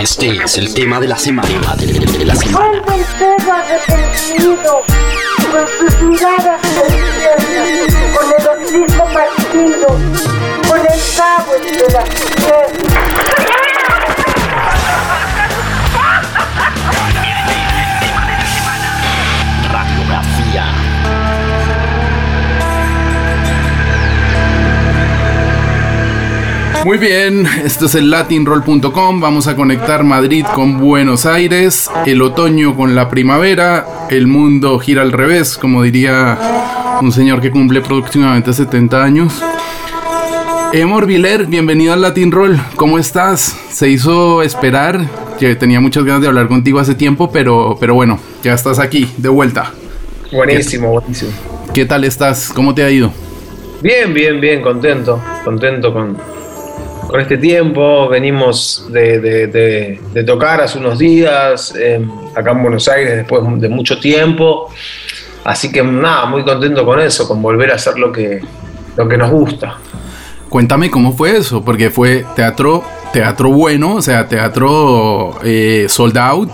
Este es el tema de la semana. De la semana. Vuelve el perro arrepentido, con sus miradas con el hocico partido, con el cabo entre las Muy bien, esto es el latinroll.com. Vamos a conectar Madrid con Buenos Aires, el otoño con la primavera, el mundo gira al revés, como diría un señor que cumple próximamente 70 años. Emor Viler, bienvenido al Latin Roll. ¿Cómo estás? Se hizo esperar, que tenía muchas ganas de hablar contigo hace tiempo, pero, pero bueno, ya estás aquí, de vuelta. Buenísimo, buenísimo. ¿Qué tal estás? ¿Cómo te ha ido? Bien, bien, bien, contento, contento con, con este tiempo. Venimos de, tocar hace unos días eh, acá en Buenos Aires después de mucho tiempo. Así que nada, muy contento con eso, con volver a hacer lo que, lo que nos gusta. Cuéntame cómo fue eso, porque fue teatro, teatro bueno, o sea, teatro eh, sold out.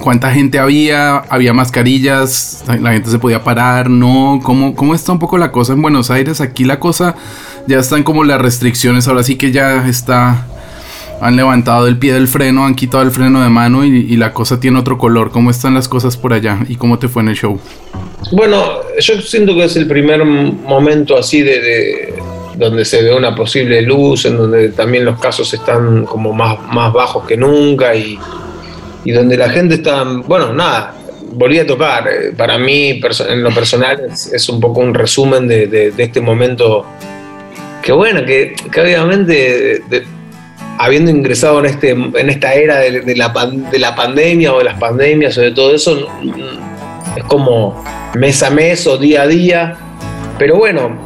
¿Cuánta gente había? ¿Había mascarillas? ¿La gente se podía parar? ¿No? ¿Cómo, ¿Cómo está un poco la cosa en Buenos Aires? Aquí la cosa ya están como las restricciones, ahora sí que ya está... Han levantado el pie del freno, han quitado el freno de mano y, y la cosa tiene otro color. ¿Cómo están las cosas por allá? ¿Y cómo te fue en el show? Bueno, yo siento que es el primer momento así de, de- donde se ve una posible luz, en donde también los casos están como más, más bajos que nunca y, y donde la gente está, bueno, nada, volví a tocar. Eh, Para mí, en lo personal, es, un poco un resumen de, este momento que bueno, que, que obviamente habiendo ingresado en, este, en esta era de, la, de la pandemia o de las pandemias o de todo eso, es como mes a mes o día a día. Pero bueno,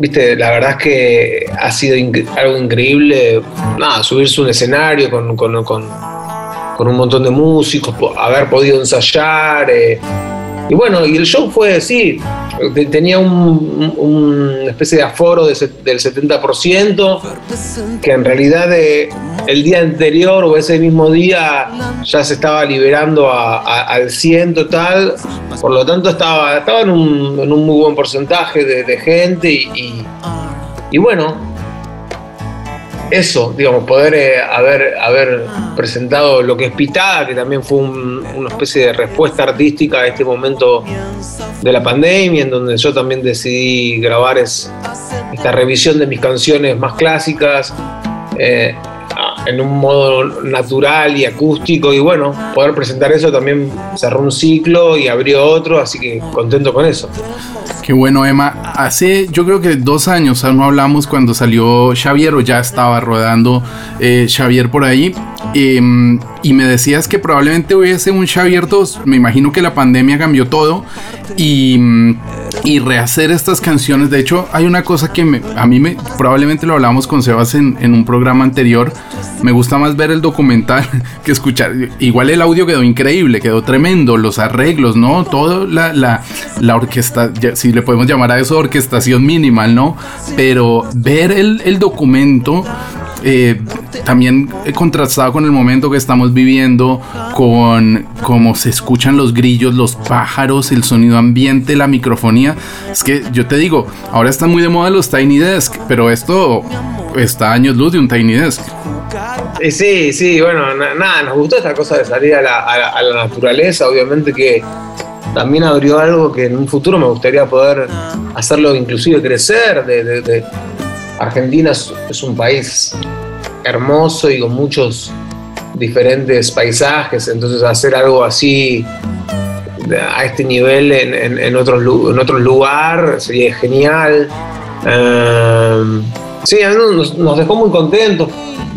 viste, la verdad es que ha sido algo increíble, nada, subirse un escenario con- con un montón de músicos, haber podido ensayar. eh, y bueno, y el show fue te- tenía un, un- una especie de aforo de del 70%, que en realidad eh, el día anterior o ese mismo día ya se estaba liberando a- a- al 100 total, por lo tanto estaba, estaba en, un, en un muy buen porcentaje de, de gente y, y- y bueno, eso, digamos, poder eh, haber, haber presentado lo que es Pitada, que también fue un- una especie de respuesta artística a este momento de la pandemia, en donde yo también decidí grabar es, esta revisión de mis canciones más clásicas eh, en un modo natural y acústico, y bueno, poder presentar eso también cerró un ciclo y abrió otro, así que contento con eso. Qué bueno, Emma. Hace, yo creo que dos años no hablamos cuando salió Xavier o ya estaba rodando eh, Xavier por ahí. em, y me decías que probablemente hubiese un Xavier 2. Me imagino que la pandemia cambió todo. Y, rehacer estas canciones. De hecho, hay una cosa que me- a mí me, probablemente lo hablamos con Sebas en un programa anterior. Me gusta más ver el documental que escuchar. Igual el audio quedó increíble, quedó tremendo. Los arreglos, ¿no? Todo la, la, la orquesta, si le podemos llamar a eso orquestación minimal, ¿no? Pero ver el, el documento eh, también he contrastado con el momento que estamos viviendo, con cómo se escuchan los grillos, los pájaros, el sonido ambiente, la microfonía. Es que yo te digo, ahora están muy de moda los Tiny Desk, pero esto está a años luz de un Tiny Desk. Eh, sí, sí, bueno, na- nada, nos gustó esta cosa de salir a la, a la- naturaleza, obviamente que también abrió algo que en un futuro me gustaría poder hacerlo inclusive crecer. De, de- de- Argentina es, un país hermoso y con muchos diferentes paisajes, entonces hacer algo así a este nivel en, en, en otro lugar sería genial. Eh, sí, a mí nos, nos dejó muy contentos.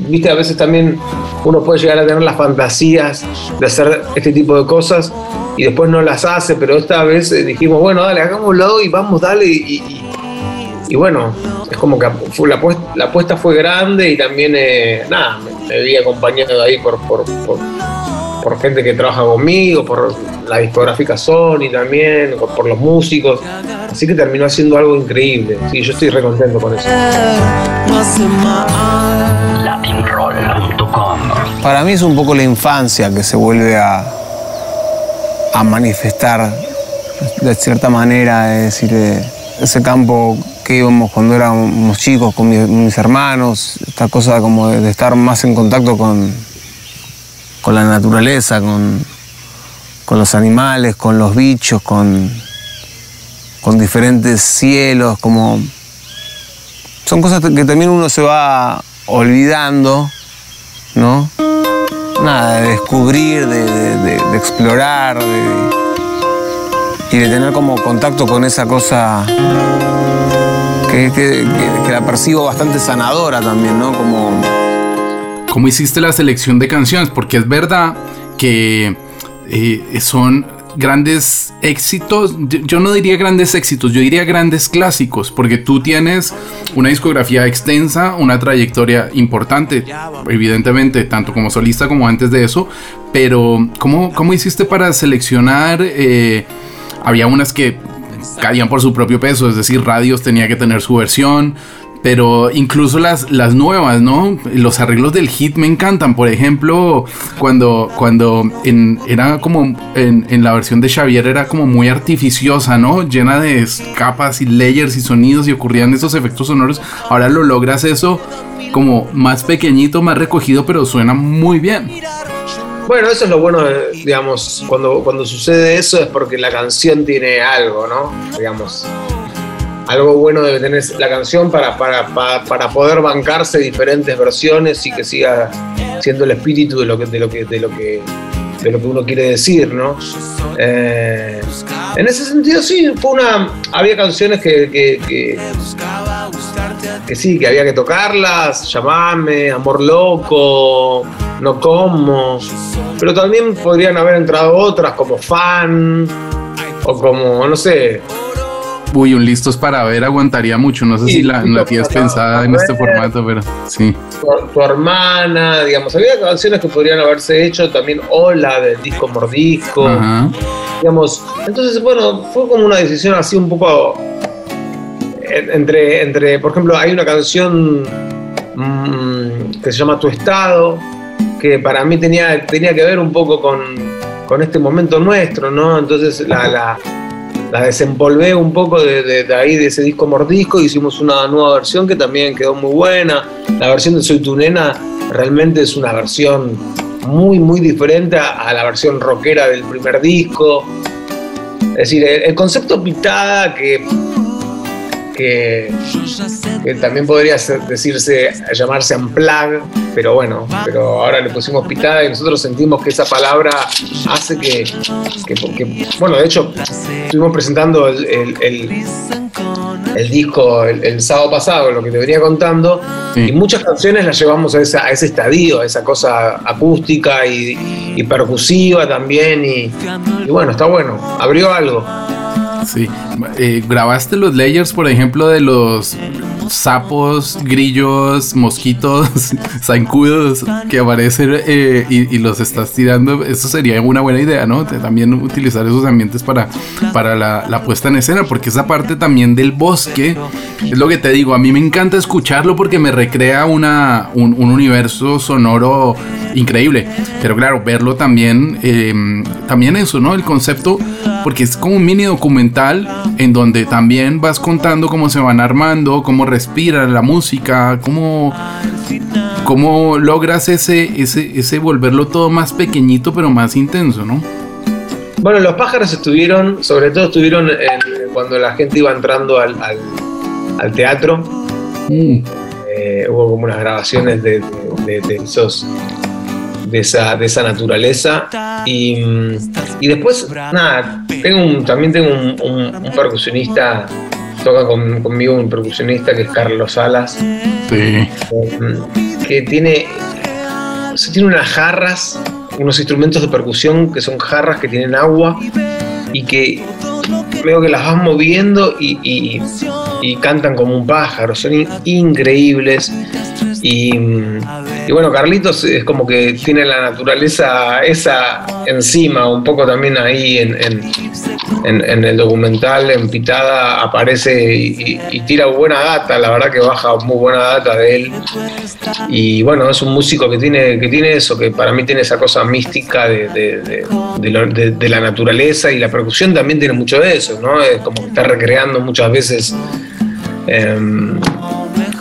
Viste, a veces también uno puede llegar a tener las fantasías de hacer este tipo de cosas y después no las hace, pero esta vez eh, dijimos, bueno, dale, hagámoslo y vamos, dale. Y, bueno, es como que la, apuesta, fue grande y también, eh, nada, me, vi acompañado ahí por, por, por, gente que trabaja conmigo, por la discográfica Sony también, por, los músicos. Así que terminó haciendo algo increíble. Sí, yo estoy re contento con eso. Para mí es un poco la infancia que se vuelve a, manifestar de cierta manera, es decir, eh, ese campo que íbamos cuando éramos chicos con mi- mis, hermanos, esta cosa como de, de estar más en contacto con, con la naturaleza, con, con los animales, con los bichos, con, con diferentes cielos, como son cosas que también uno se va olvidando, ¿no? Nada, de descubrir, de, de- explorar, y de tener como contacto con esa cosa que, que- que- que la percibo bastante sanadora también, ¿no? Como ¿Cómo hiciste la selección de canciones? Porque es verdad que eh, son grandes éxitos, yo- no diría grandes éxitos, yo diría grandes clásicos, porque tú tienes una discografía extensa, una trayectoria importante, evidentemente, tanto como solista como antes de eso, pero ¿cómo, cómo hiciste para seleccionar? eh, había unas que caían por su propio peso, es decir, Radios tenía que tener su versión, pero incluso las, las nuevas, ¿no? Los arreglos del hit me encantan. Por ejemplo, cuando, cuando en, era como en, en la versión de Xavier era como muy artificiosa, ¿no? Llena de capas y layers y sonidos y ocurrían esos efectos sonoros. Ahora lo logras eso como más pequeñito, más recogido, pero suena muy bien. Bueno, eso es lo bueno, de, digamos, cuando, cuando sucede eso es porque la canción tiene algo, ¿no? Digamos, algo bueno debe tener la canción para, para, para, para poder bancarse diferentes versiones y que siga siendo el espíritu de lo que, de lo que, de lo que, de lo que uno quiere decir, ¿no? Eh, en ese sentido sí, fue una. Había canciones que, que, que, que sí, que había que tocarlas, llamame, amor loco, no como. Pero también podrían haber entrado otras como fan o como, no sé, Uy, un listos para ver aguantaría mucho. No sé Sí, si la, la tienes pensada en este formato, pero sí. tu, tu hermana, digamos, había canciones que podrían haberse hecho también Hola del disco Mordisco, Ajá. digamos. Entonces, bueno, fue como una decisión así un poco en- entre, entre por ejemplo, hay una canción mm, que se llama Tu Estado, que para mí tenía, tenía que ver un poco con, con este momento nuestro, ¿no? Entonces la, la, la desempolvé un poco de, ahí, de ese disco mordisco, hicimos una nueva versión que también quedó muy buena. La versión de Soy tu nena realmente es una versión muy, muy diferente a, la versión rockera del primer disco. Es decir, el concepto pitada que, que, que también podría ser- decirse, llamarse unplug, pero bueno, pero ahora le pusimos pitada y nosotros sentimos que esa palabra hace que, que- que- bueno, de hecho, estuvimos presentando el, el- el- el disco el, el sábado pasado, lo que te venía contando, Sí. y muchas canciones las llevamos a, esa- a ese estadio, a esa cosa acústica y, y percusiva también, y, y bueno, está bueno, abrió algo. Sí. Eh, ¿Grabaste los layers, por ejemplo, de los sapos, grillos, mosquitos, zancudos que aparecen eh, y, los estás tirando? Eso sería una buena idea, ¿no? También utilizar esos ambientes para, para la, puesta en escena, porque esa parte también del bosque es lo que te digo. A mí me encanta escucharlo porque me recrea una, un, un universo sonoro increíble. Pero claro, verlo también, eh, también eso, ¿no? El concepto, porque es como un mini documental en donde también vas contando cómo se van armando, cómo respira la música, cómo, cómo logras ese, ese, ese volverlo todo más pequeñito pero más intenso, ¿no? Bueno, los pájaros estuvieron, sobre todo estuvieron en- cuando la gente iba entrando al, al- al teatro. Eh, hubo como unas grabaciones de, de- de esos de esa, de esa naturaleza. Y, mm, y después nada tengo un- también tengo un, un- un percusionista toca con- conmigo un percusionista que es Carlos Salas. Sí. eh, que tiene, o sea, tiene unas jarras, unos instrumentos de percusión que son jarras que tienen agua y que veo que las vas moviendo y, y- y cantan como un pájaro, son in- increíbles. Y, y bueno, Carlitos es como que tiene la naturaleza esa encima, un poco también ahí en, en, el documental, en Pitada, aparece y, tira buena data, la verdad que baja muy buena data de él. Y bueno, es un músico que tiene, que tiene eso, que para mí tiene esa cosa mística de, de, de la naturaleza y la percusión también tiene mucho de eso, ¿no? Es como que está recreando muchas veces. Em,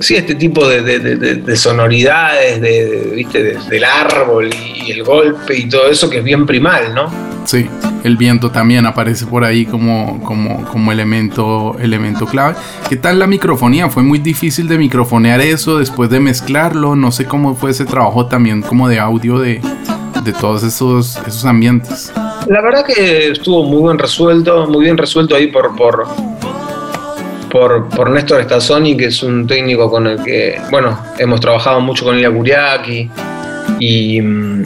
sí, este tipo de, sonoridades, de, ¿viste? del árbol y el golpe y todo eso que es bien primal, ¿no? Sí, el viento también aparece por ahí como, como, como elemento, elemento clave. ¿Qué tal la microfonía? ¿Fue muy difícil de microfonear eso después de mezclarlo? No sé cómo fue ese trabajo también como de audio de, de todos esos, esos ambientes. La verdad que estuvo muy bien resuelto, muy bien resuelto ahí por, por, por, por Néstor Stazzoni, que es un técnico con el que, bueno, hemos trabajado mucho con Ilya Kuriaki y mm,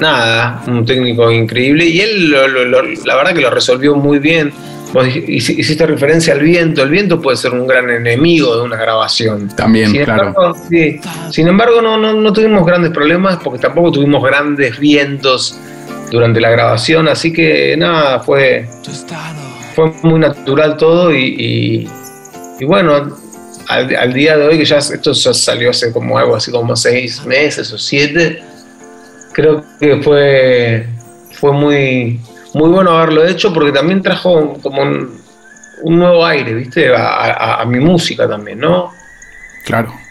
nada, un técnico increíble y él la verdad que lo resolvió muy bien. Vos hiciste referencia al viento, el viento puede ser un gran enemigo de una grabación. También, sin claro. Embargo, sí, sin embargo, no, no, no tuvimos grandes problemas porque tampoco tuvimos grandes vientos durante la grabación, así que nada, fue, fue muy natural todo y, y bueno, al, día de hoy, que ya esto ya salió hace como algo así como seis meses o siete, creo que fue, fue muy, muy bueno haberlo hecho porque también trajo como un, nuevo aire, ¿viste? A mi música también, ¿no? Claro.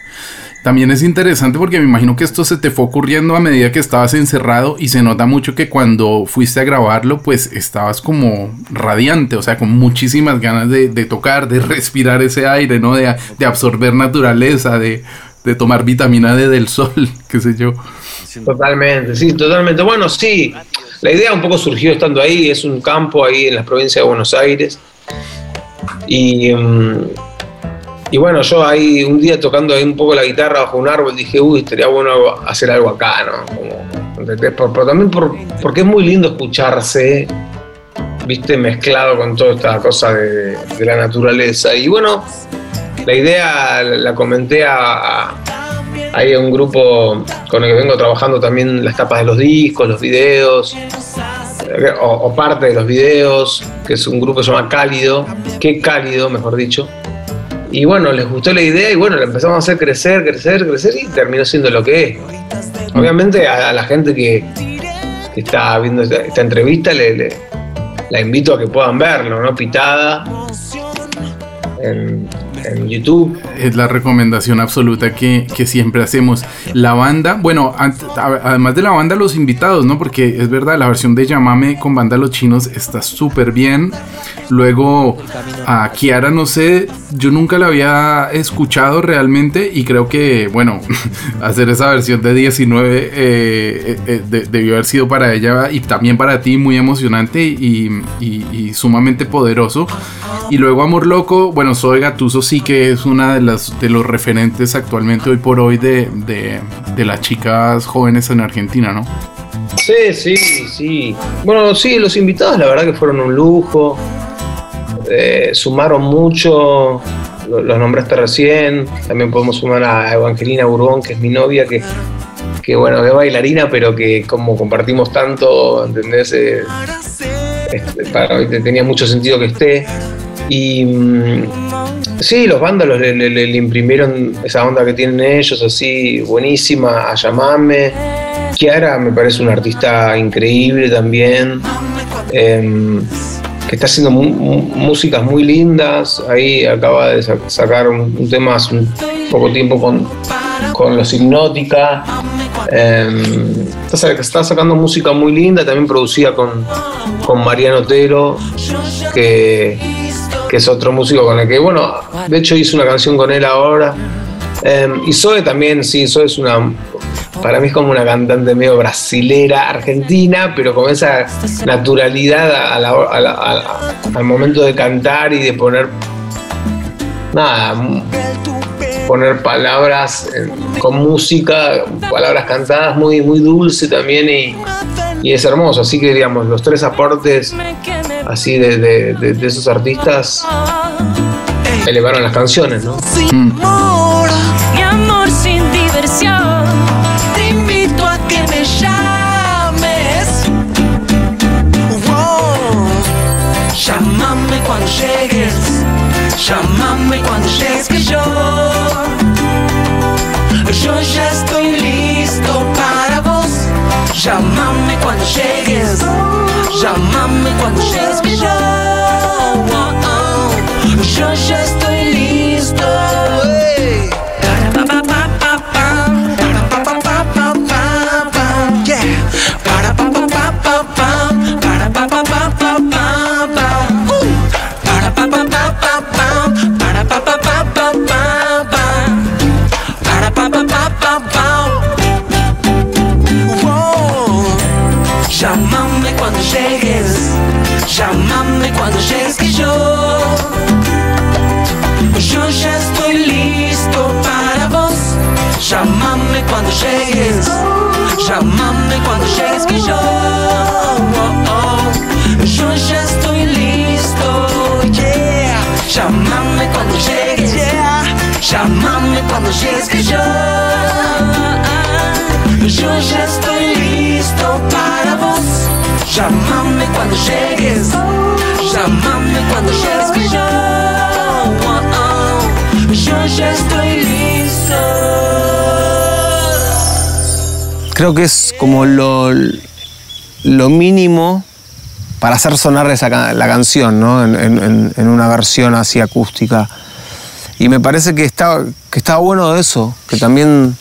También es interesante porque me imagino que esto se te fue ocurriendo a medida que estabas encerrado y se nota mucho que cuando fuiste a grabarlo pues estabas como radiante, o sea, con muchísimas ganas de, tocar, de respirar ese aire, ¿no? De, absorber naturaleza, de, tomar vitamina D del sol, qué sé yo. Totalmente, sí, totalmente. Bueno, sí, la idea un poco surgió estando ahí, es un campo ahí en las provincias de Buenos Aires. Y... Mm, y bueno, yo ahí un día tocando ahí un poco la guitarra bajo un árbol dije, uy, estaría bueno hacer algo acá, ¿no? Como, por, también porque es muy lindo escucharse, viste, mezclado con toda esta cosa de, la naturaleza. Y bueno, la idea la comenté a, a un grupo con el que vengo trabajando también las tapas de los discos, los videos, o, o parte de los videos, que es un grupo que se llama Cálido, qué cálido, mejor dicho y bueno, les gustó la idea y bueno, la empezamos a hacer crecer, crecer, crecer y terminó siendo lo que es. Obviamente a, la gente que, está viendo esta, entrevista le, la invito a que puedan verlo, ¿no? Pitada en, en YouTube. Es la recomendación absoluta que, siempre hacemos. La banda, bueno, además de la banda, los invitados, ¿no? Porque es verdad, la versión de Llamame con banda Los Chinos está súper bien. Luego a Kiara, no sé, yo nunca la había escuchado realmente y creo que, bueno, hacer esa versión de 19 eh, eh, eh, debió haber sido para ella y también para ti muy emocionante y, y sumamente poderoso. Y luego Amor Loco, bueno, Soy Gatuso sí que es una de de los referentes actualmente hoy por hoy de, de, las chicas jóvenes en Argentina, ¿no? Sí, sí, sí. Bueno, sí, los invitados la verdad que fueron un lujo. Eh, sumaron mucho, los nombraste recién. También podemos sumar a Evangelina Urbón, que es mi novia, que, que bueno, es bailarina, pero que como compartimos tanto, ¿entendés? Eh, este, para, tenía mucho sentido que esté. Y mm, sí, los vándalos le, imprimieron esa onda que tienen ellos, así buenísima, a llamarme. Kiara me parece una artista increíble también, em, que está haciendo músicas muy lindas. Ahí acaba de sacar un, tema hace un poco tiempo con, con Los Hipnótica. Em, está, sacando música muy linda, también producida con, con Mariano Otero, que que es otro músico con el que, bueno, de hecho hice una canción con él ahora. Em, y Zoe también, sí, Zoe es una, para mí es como una cantante medio brasilera, argentina, pero con esa naturalidad al momento de cantar y de poner, nada, poner palabras con música, palabras cantadas muy, muy dulce también y, y es hermoso. Así que, digamos, los tres aportes así de, de, de, esos artistas elevaron las canciones, ¿no? Sin amor, mi amor sin diversión, te invito a que me llames. Wow. Llámame cuando llegues, llámame cuando llegues que yo, yo ya estoy listo para vos. Llámame cuando llegues, llámame cuando llegues que yo. Yo ya estoy listo. Creo que es como lo, lo mínimo para hacer sonar esa, la canción, ¿no? En una versión así acústica. Y me parece que está, que está bueno eso, que también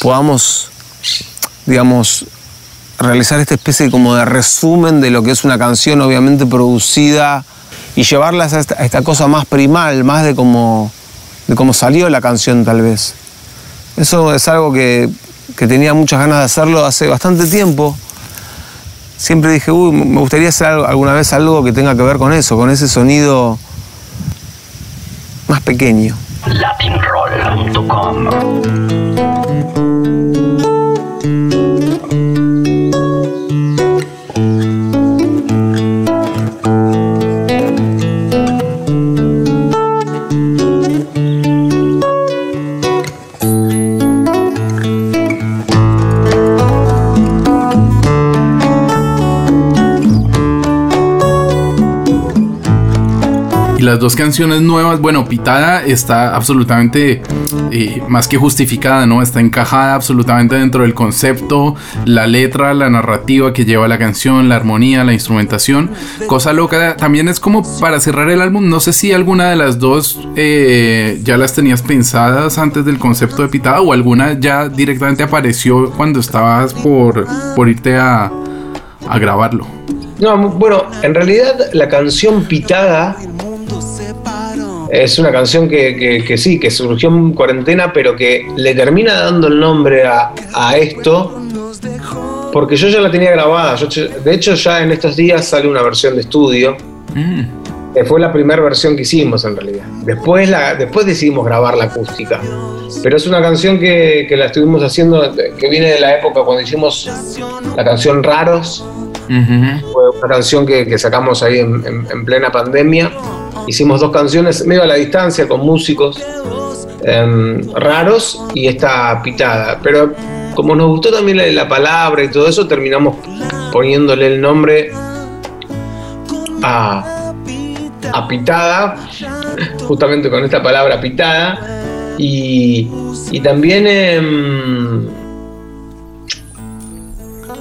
podamos, digamos, realizar esta especie como de resumen de lo que es una canción obviamente producida y llevarla a esta, a esta cosa más primal, más de cómo, de cómo salió la canción tal vez. Eso es algo que, que tenía muchas ganas de hacerlo hace bastante tiempo. Siempre dije, uy, me gustaría hacer alguna vez algo que tenga que ver con eso, con ese sonido más pequeño. Y las dos canciones nuevas, bueno, Pitada está absolutamente eh, más que justificada, ¿no? Está encajada absolutamente dentro del concepto, la letra, la narrativa que lleva la canción, la armonía, la instrumentación. Cosa loca, también es como para cerrar el álbum, no sé si alguna de las dos eh, ya las tenías pensadas antes del concepto de Pitada o alguna ya directamente apareció cuando estabas por, por irte a, a grabarlo. No, bueno, en realidad la canción Pitada es una canción que, que- que sí, que surgió en cuarentena, pero que le termina dando el nombre a, a esto, porque yo ya la tenía grabada. Yo, de hecho, ya en estos días sale una versión de estudio, que fue la primera versión que hicimos en realidad. Después, la, después decidimos grabar la acústica. Pero es una canción que, que la estuvimos haciendo, que viene de la época cuando hicimos la canción Raros. Fue una canción que, que sacamos ahí en, en- en plena pandemia. Hicimos dos canciones medio a la distancia con músicos em, raros y esta pitada. Pero como nos gustó también la, la palabra y todo eso, terminamos poniéndole el nombre a, pitada, justamente con esta palabra pitada. Y, y también... em,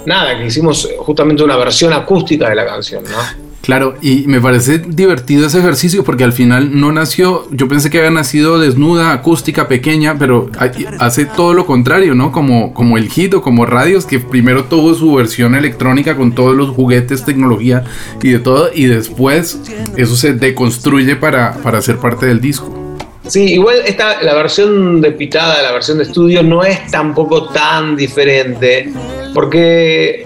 nada, que hicimos justamente una versión acústica de la canción, ¿no? Claro, y me parece divertido ese ejercicio porque al final no nació, yo pensé que había nacido desnuda, acústica, pequeña, pero hace todo lo contrario, ¿no? Como, como el hit o como radios, que primero tuvo su versión electrónica con todos los juguetes, tecnología y de todo, y después eso se deconstruye para, para ser parte del disco. Sí, igual esta, la versión de pitada, la versión de estudio, no es tampoco tan diferente, porque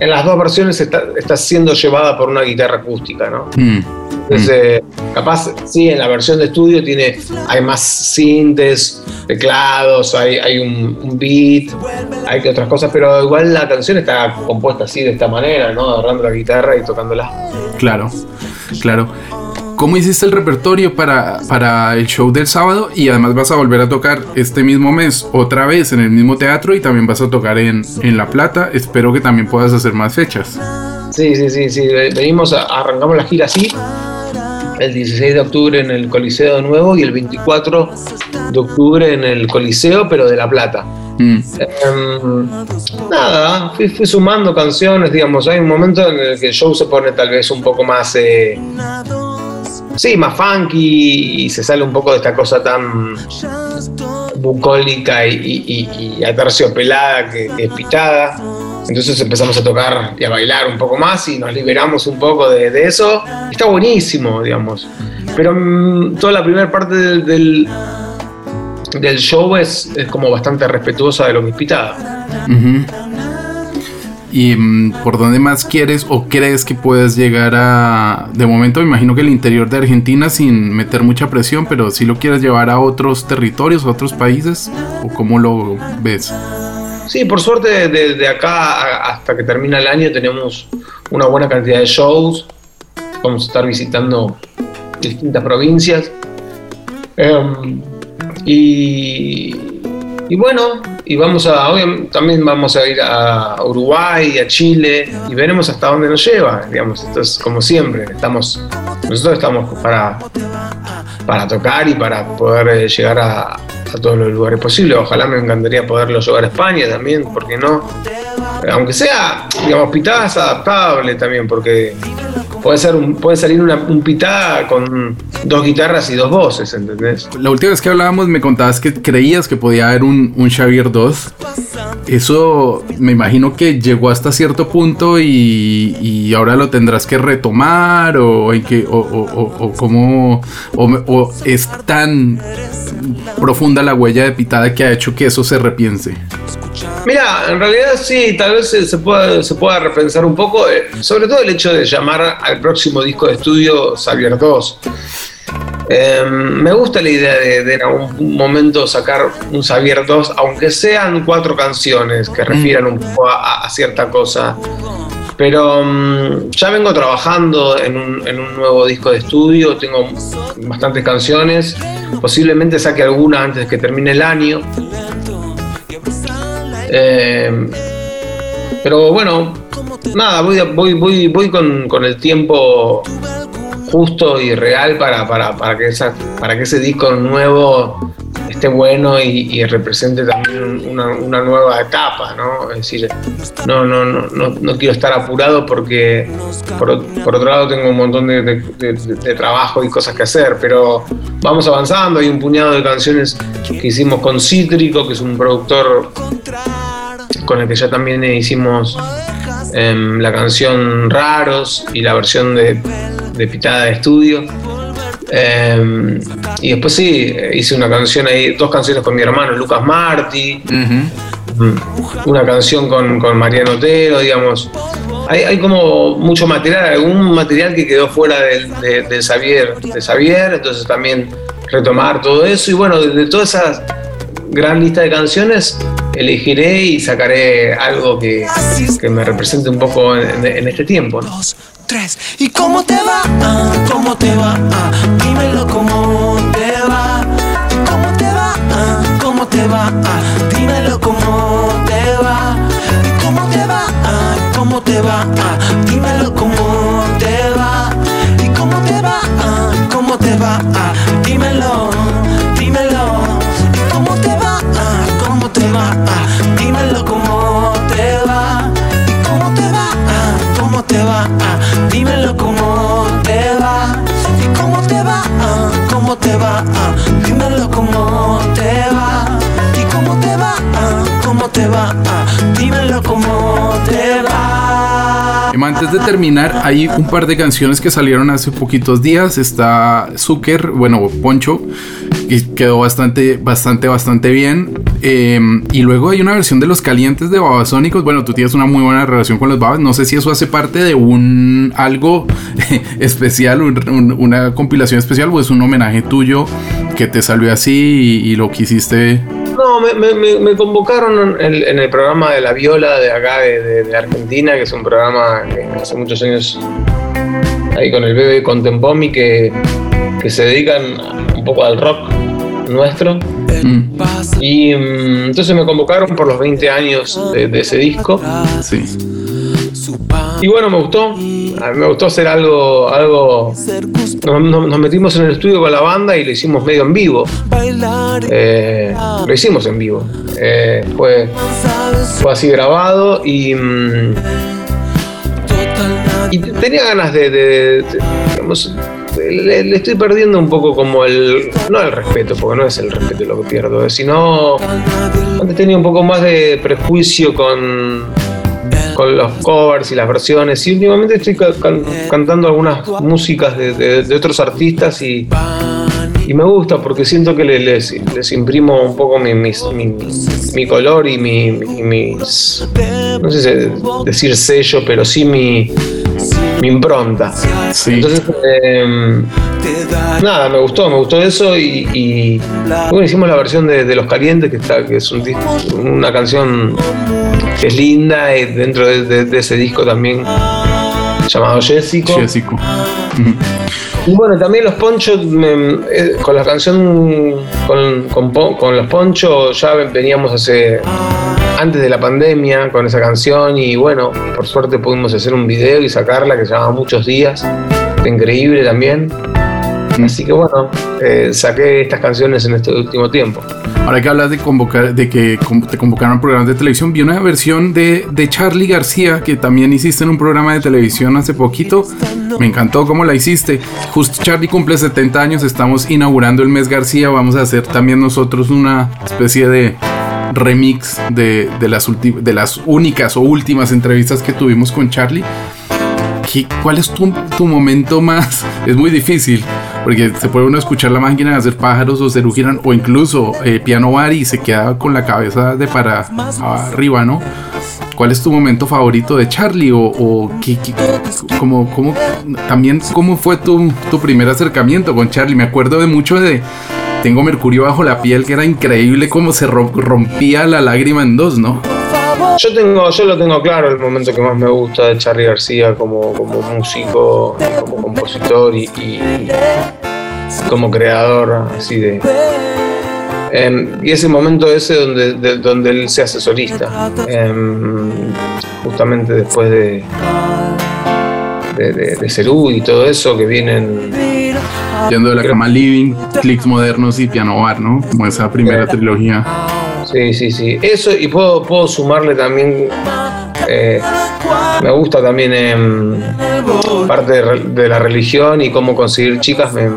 en las dos versiones está, está siendo llevada por una guitarra acústica, ¿no? Mm, Entonces, eh, capaz, sí, en la versión de estudio tiene, hay más sintes, teclados, hay, hay un, un beat, hay que otras cosas, pero igual la canción está compuesta así, de esta manera, ¿no? Agarrando la guitarra y tocándola. Claro, claro. ¿Cómo hiciste el repertorio para, para el show del sábado? Y además vas a volver a tocar este mismo mes otra vez en el mismo teatro y también vas a tocar en, en La Plata. Espero que también puedas hacer más fechas. Sí, sí, sí, sí. Venimos, a- arrancamos la gira así. El 16 de octubre en el Coliseo de nuevo y el 24 de octubre en el Coliseo, pero de La Plata. Mm. Em, nada, fui, fui sumando canciones, digamos, hay un momento en el que el show se pone tal vez un poco más, eh, sí, más funky y se sale un poco de esta cosa tan bucólica y, y, y- aterciopelada que, que es pitada. Entonces empezamos a tocar y a bailar un poco más y nos liberamos un poco de, eso. Está buenísimo, digamos. Pero mm, toda la primera parte del, del, show es, como bastante respetuosa de lo que es pitada. Ujú. ¿Y mm, por dónde más quieres o crees que puedes llegar a... De momento me imagino que el interior de Argentina sin meter mucha presión, pero si lo quieres llevar a otros territorios, a otros países, o cómo lo ves? Sí, por suerte de, de acá hasta que termina el año tenemos una buena cantidad de shows. Vamos a estar visitando distintas provincias. Em, y, y bueno, y vamos a, también vamos a ir a Uruguay, a Chile, y veremos hasta dónde nos lleva, digamos. Esto es como siempre, estamos, nosotros estamos para, para tocar y para poder eh, llegar a, a todos los lugares posibles. Ojalá me encantaría poderlo llevar a España también, porque no? Aunque sea, digamos, pitada es adaptable también, porque puede, ser un- puede salir una, un pitada con dos guitarras y dos voces, ¿entendés? La última vez que hablábamos me contabas que creías que podía haber un, un Xavier 2. Eso me imagino que llegó hasta cierto punto y, ahora lo tendrás que retomar o, en que, o, o, cómo o, es tan profunda la huella de pitada que ha hecho que eso se repiense. Mira, en realidad sí, tal vez se, se pueda, se pueda repensar un poco, eh, sobre todo el hecho de llamar al próximo disco de estudio Xavier 2. Eh, me gusta la idea de, de en algún momento sacar un Xavier 2, aunque sean cuatro canciones que refieran un poco a, a cierta cosa. Pero mm, ya vengo trabajando en un, en un nuevo disco de estudio, tengo bastantes canciones, posiblemente saque alguna antes que termine el año. Eh, pero bueno, nada, voy, voy, voy, voy con, con el tiempo justo y real para, para, para, que, esa, para que ese disco nuevo esté bueno y, y represente también una, una nueva etapa, ¿no? Es decir, no, no, no, no, no quiero estar apurado porque por, por otro lado tengo un montón de, trabajo y cosas que hacer, pero vamos avanzando, hay un puñado de canciones que hicimos con Cítrico, que es un productor con el que ya también hicimos em, la canción Raros y la versión de, de Pitada de Estudio. Em, y después sí, hice una canción ahí, dos canciones con mi hermano Lucas Martí, mm, una canción con, con Mariano Otero, digamos. Hay, hay como mucho material, algún material que quedó fuera del, de, de Xavier, de Xavier, entonces también retomar todo eso y bueno, de, de toda esa gran lista de canciones elegiré y sacaré algo que, que me represente un poco en, este tiempo. Antes de terminar, hay un par de canciones que salieron hace poquitos días. Está Zucker, bueno, Poncho, y quedó bastante, bastante, bastante bien. Eh, y luego hay una versión de Los Calientes de Babasónicos. Bueno, tú tienes una muy buena relación con los Babas. No sé si eso hace parte de un algo especial, un- un- una compilación especial o es un homenaje tuyo que te salió así y lo quisiste. No, me, me- me- convocaron en el, en el programa de La Viola de acá de, de- de Argentina, que es un programa que hace muchos años ahí con el bebé Contempomi que, que se dedican un poco al rock nuestro. Mm, Y mm, entonces me convocaron por los 20 años de, de ese disco. sí. Y bueno, me gustó. A mí me gustó hacer algo. algo nos, metimos en el estudio con la banda y lo hicimos medio en vivo. Eh, lo hicimos en vivo. Eh, fue, fue así grabado y. mm, y tenía ganas de, de- de- digamos, le, le estoy perdiendo un poco como el, no el respeto, porque no es el respeto lo que pierdo, sino antes tenía un poco más de prejuicio con, con los covers y las versiones y últimamente estoy ca- can- cantando algunas músicas de, de- de otros artistas y, y me gusta porque siento que le- les, les imprimo un poco mi, mis- mi, mi color y mi, mis, no sé si decir sello, pero sí mi, mi impronta. Sí. Entonces, eh, nada, me gustó, me gustó eso y, y bueno, hicimos la versión de, de Los Calientes, que, está, que es un una canción es linda y dentro de, de- de ese disco también llamado Jessico. Jessico. Y bueno, también los ponchos, me- eh, con la canción, con, con con los ponchos ya veníamos hace, antes de la pandemia con esa canción y bueno, por suerte pudimos hacer un video y sacarla que se llama Muchos Días, increíble también. Así que bueno, eh, saqué estas canciones en este último tiempo. Ahora que hablas de convocar, de que te convocaron a programas de televisión, vi una versión de, de Charlie García que también hiciste en un programa de televisión hace poquito. Me encantó cómo la hiciste. Justo Charlie cumple 70 años, estamos inaugurando el mes García. Vamos a hacer también nosotros una especie de remix de, de las, de las únicas o últimas entrevistas que tuvimos con Charlie. ¿Qué- ¿Cuál es tu, tu momento más? Es muy difícil, porque se puede uno escuchar la máquina hacer pájaros o Cerú Girán, o incluso eh, piano bar y se queda con la cabeza de para arriba, ¿no? ¿Cuál es tu momento favorito de Charlie? O, o qué, cómo- también cómo fue tu, tu primer acercamiento con Charlie? Me acuerdo de mucho de Tengo Mercurio bajo la piel, que era increíble cómo se rom- rompía la lágrima en dos, ¿no? Yo tengo, yo lo tengo claro el momento que más me gusta de Charlie García como, como músico, como compositor y, y como creador así de. Em, y ese momento ese donde, de- donde él se hace solista. Em, justamente después de, de, de, de Cerú y todo eso que vienen. Yendo de la cama living, clics modernos y piano bar, ¿no? Como esa primera trilogía. Sí, sí, sí. Eso, y puedo, puedo sumarle también. eh, me gusta también em, parte de, de la religión y cómo conseguir chicas. Me,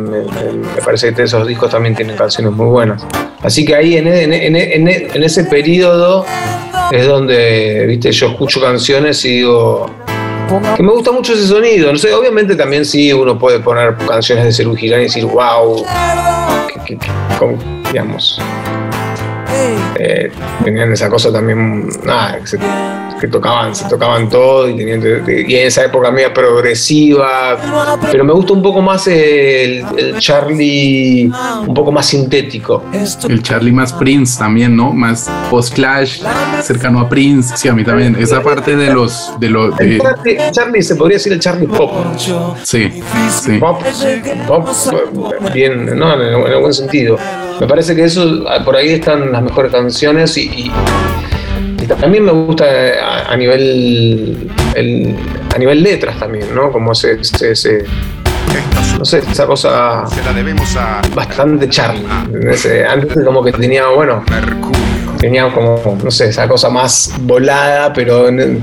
parece que esos discos también tienen canciones muy buenas. Así que ahí en, en, en, en ese periodo es donde, viste, yo escucho canciones y digo. Que me gusta mucho ese sonido. No sé, obviamente también sí uno puede poner canciones de Cerú Girán y decir, wow, que, digamos, eh, tenían esa cosa también, nada, que, se- que tocaban, se tocaban todo y tenían en esa época media progresiva, pero me gusta un poco más el, el Charlie un poco más sintético. El Charlie más Prince también, ¿no? Más post-clash, cercano a Prince. Sí, a mí también. Esa parte de los. De los de- Charlie, Charlie se podría decir el Charlie pop. sí, sí. Pop, pop, bien, no, en en el buen sentido. Me parece que eso, por ahí están las mejores canciones y, y- y también me gusta a, a nivel el- a nivel letras también, ¿no? Como ese, ese, ese- no sé, esa cosa Se la debemos a bastante Charlie. Ese- antes como que tenía, bueno, Mercurio. tenía como, no sé, esa cosa más volada, pero en-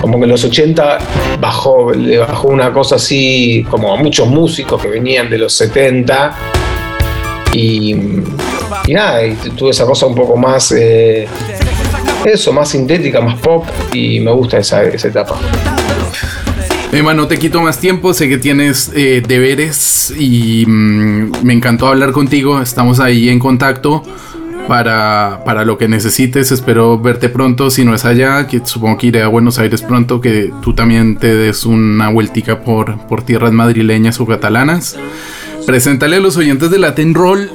como que en los 80 bajó, le bajó una cosa así, como a muchos músicos que venían de los 70. Y, nada, y tuve esa cosa un poco más, eh, eso, más sintética, más pop, y me gusta esa, esa etapa. Emma, no te quito más tiempo. Sé que tienes eh, deberes y mm, me encantó hablar contigo. Estamos ahí en contacto para, para lo que necesites. Espero verte pronto. Si no es allá, que supongo que iré a Buenos Aires pronto, que tú también te des una vueltica por, por tierras madrileñas o catalanas. Preséntale a los oyentes de Latin Roll,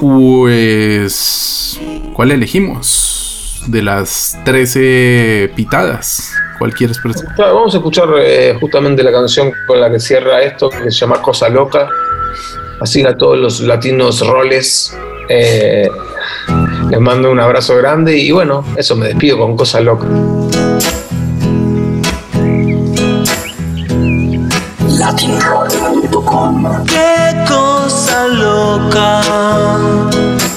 pues, ¿cuál elegimos? De las 13 pitadas. ¿Cuál quieres presentar? Claro, vamos a escuchar eh, justamente la canción con la que cierra esto, que se llama Cosa Loca. Así a todos los latinos roles. eh, les mando un abrazo grande y bueno, eso me despido con Cosa Loca. latinroll.com.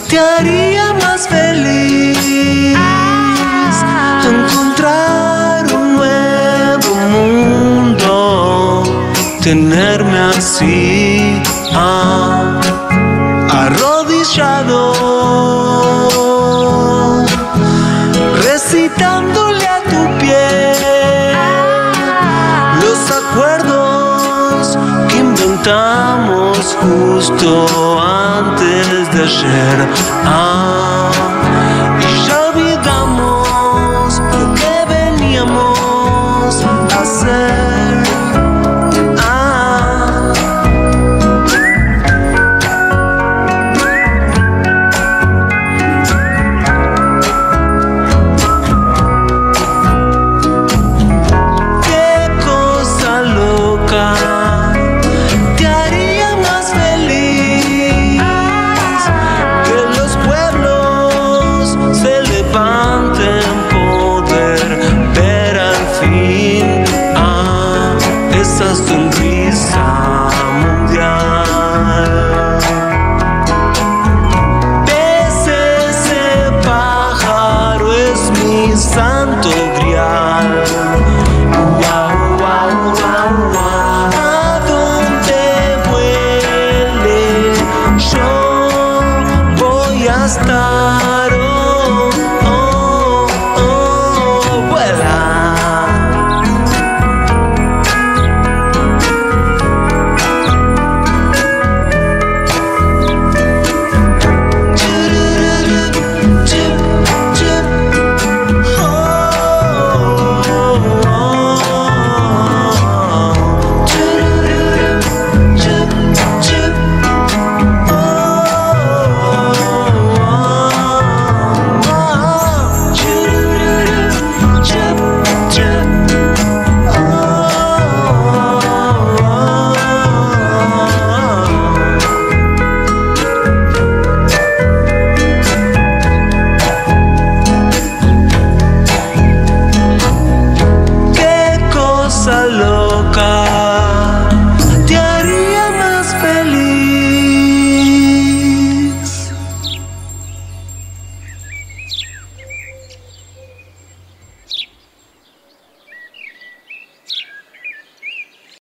Te haría más feliz encontrar un nuevo mundo, tenerme así ah, arrodillado, justo antes de ayer. Ah,